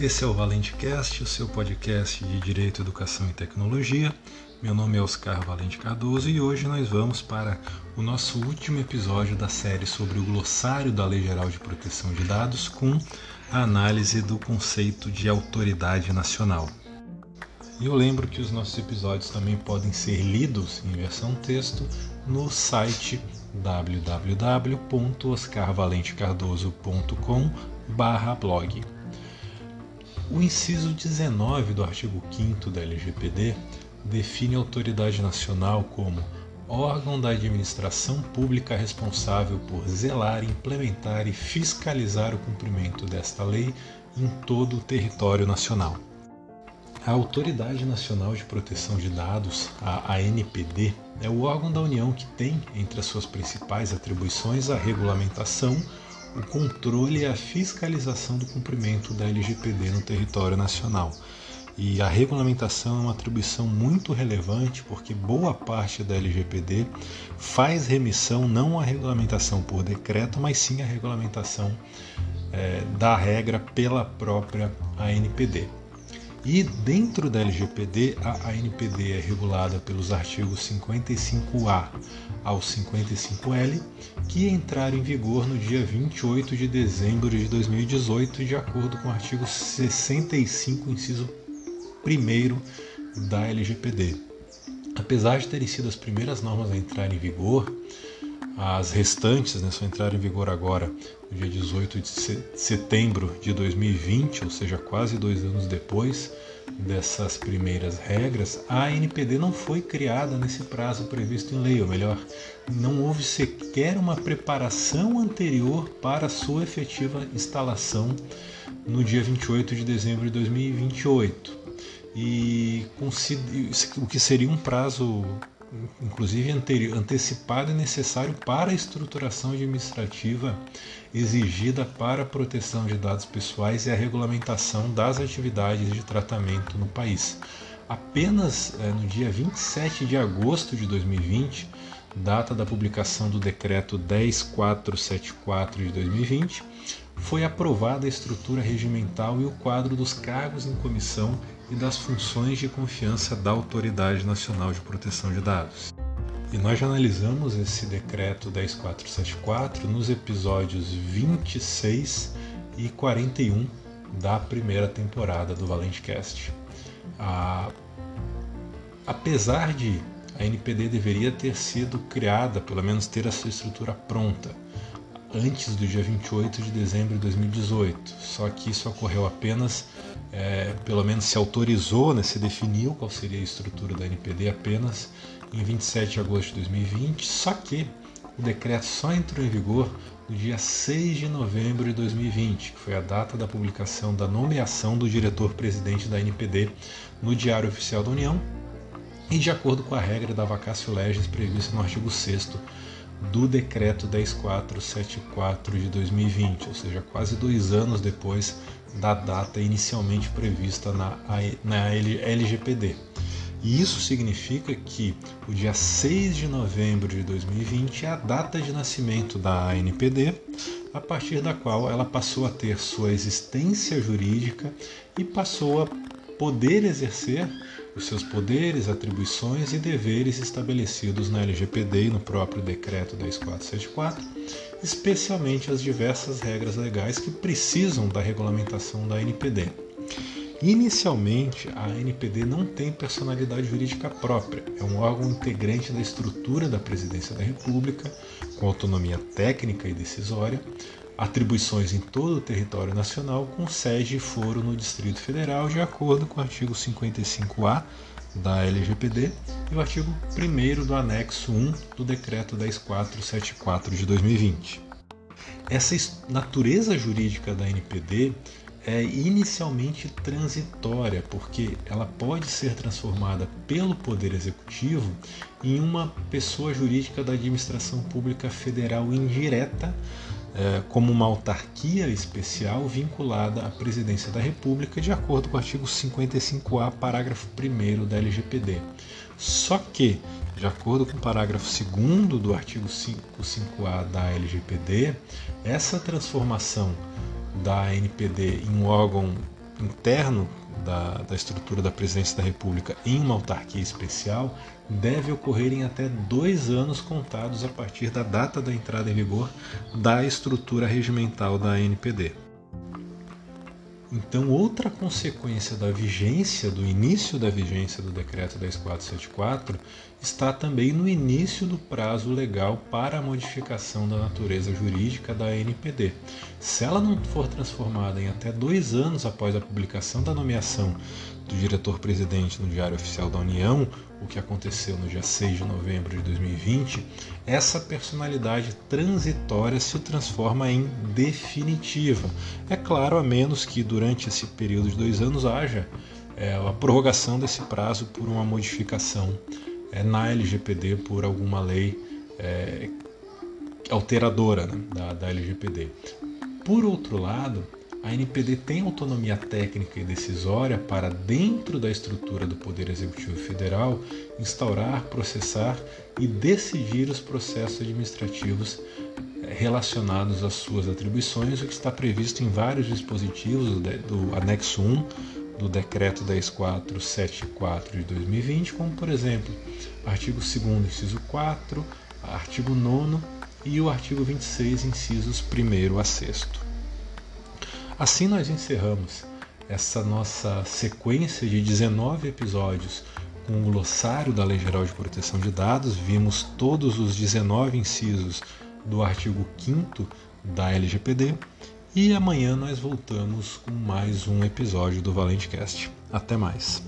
Esse é o ValenteCast, o seu podcast de Direito, Educação e Tecnologia. Meu nome é Oscar Valente Cardoso e hoje nós vamos para o nosso último episódio da série sobre o glossário da Lei Geral de Proteção de Dados com a análise do conceito de autoridade nacional. E eu lembro que os nossos episódios também podem ser lidos em versão texto no site www.oscarvalentecardoso.com/blog. O inciso 19 do artigo 5 da LGPD define a autoridade nacional como órgão da administração pública responsável por zelar, implementar e fiscalizar o cumprimento desta lei em todo o território nacional. A Autoridade Nacional de Proteção de Dados, a ANPD, é o órgão da União que tem entre as suas principais atribuições a regulamentação, o controle e a fiscalização do cumprimento da LGPD no território nacional. E a regulamentação é uma atribuição muito relevante porque boa parte da LGPD faz remissão não à regulamentação por decreto, mas sim à regulamentação é, da regra pela própria ANPD. E dentro da LGPD, a ANPD é regulada pelos artigos 55A ao 55L, que entraram em vigor no dia 28 de dezembro de 2018, de acordo com o artigo 65, inciso 1 da LGPD. Apesar de terem sido as primeiras normas a entrar em vigor, as restantes né, só entraram em vigor agora, no dia 18 de setembro de 2020, ou seja, quase dois anos depois dessas primeiras regras. A NPD não foi criada nesse prazo previsto em lei, ou melhor, não houve sequer uma preparação anterior para sua efetiva instalação no dia 28 de dezembro de 2028. E o que seria um prazo inclusive antecipado e necessário para a estruturação administrativa exigida para a proteção de dados pessoais e a regulamentação das atividades de tratamento no país. Apenas é, no dia 27 de agosto de 2020, data da publicação do decreto 10474 de 2020, foi aprovada a estrutura regimental e o quadro dos cargos em comissão e das funções de confiança da Autoridade Nacional de Proteção de Dados. E nós já analisamos esse decreto 10474 nos episódios 26 e 41 da primeira temporada do ValenteCast. Ah, apesar de a NPD deveria ter sido criada, pelo menos ter a sua estrutura pronta, antes do dia 28 de dezembro de 2018. Só que isso ocorreu apenas, é, pelo menos se autorizou, né, se definiu qual seria a estrutura da NPD apenas em 27 de agosto de 2020. Só que o decreto só entrou em vigor no dia 6 de novembro de 2020, que foi a data da publicação da nomeação do diretor-presidente da NPD no Diário Oficial da União e de acordo com a regra da vacácio legis prevista no artigo 6 do decreto 10474 de 2020, ou seja, quase dois anos depois da data inicialmente prevista na, na LGPD. E isso significa que o dia 6 de novembro de 2020 é a data de nascimento da ANPD, a partir da qual ela passou a ter sua existência jurídica e passou a poder exercer os seus poderes, atribuições e deveres estabelecidos na LGPD e no próprio decreto 10474, especialmente as diversas regras legais que precisam da regulamentação da NPD. Inicialmente, a NPD não tem personalidade jurídica própria, é um órgão integrante da estrutura da Presidência da República, com autonomia técnica e decisória, atribuições em todo o território nacional, com sede e foro no Distrito Federal, de acordo com o artigo 55A da LGPD e o artigo 1 do anexo 1 do Decreto 10474 de 2020. Essa natureza jurídica da NPD é inicialmente transitória, porque ela pode ser transformada pelo Poder Executivo em uma pessoa jurídica da administração pública federal indireta como uma autarquia especial vinculada à Presidência da República, de acordo com o artigo 55A, parágrafo 1 da LGPD. Só que, de acordo com o parágrafo 2 do artigo 55A da LGPD, essa transformação da NPD em um órgão interno da, da estrutura da presidência da República em uma autarquia especial deve ocorrer em até dois anos contados a partir da data da entrada em vigor da estrutura regimental da NPD. Então, outra consequência da vigência, do início da vigência do decreto 10474, está também no início do prazo legal para a modificação da natureza jurídica da NPD. Se ela não for transformada em até dois anos após a publicação da nomeação do diretor-presidente no Diário Oficial da União, o que aconteceu no dia 6 de novembro de 2020, essa personalidade transitória se transforma em definitiva. É claro, a menos que durante esse período de dois anos haja é, a prorrogação desse prazo por uma modificação é, na LGPD por alguma lei é, alteradora né, da, da LGPD. Por outro lado, a NPD tem autonomia técnica e decisória para, dentro da estrutura do Poder Executivo Federal, instaurar, processar e decidir os processos administrativos eh, relacionados às suas atribuições, o que está previsto em vários dispositivos do anexo 1 do Decreto 10474 de 2020, como, por exemplo, artigo 2 inciso 4, artigo 9 e o artigo 26, incisos 1 a 6. Assim nós encerramos essa nossa sequência de 19 episódios com o glossário da Lei Geral de Proteção de Dados. Vimos todos os 19 incisos do artigo 5 da LGPD e amanhã nós voltamos com mais um episódio do Valente Cast. Até mais.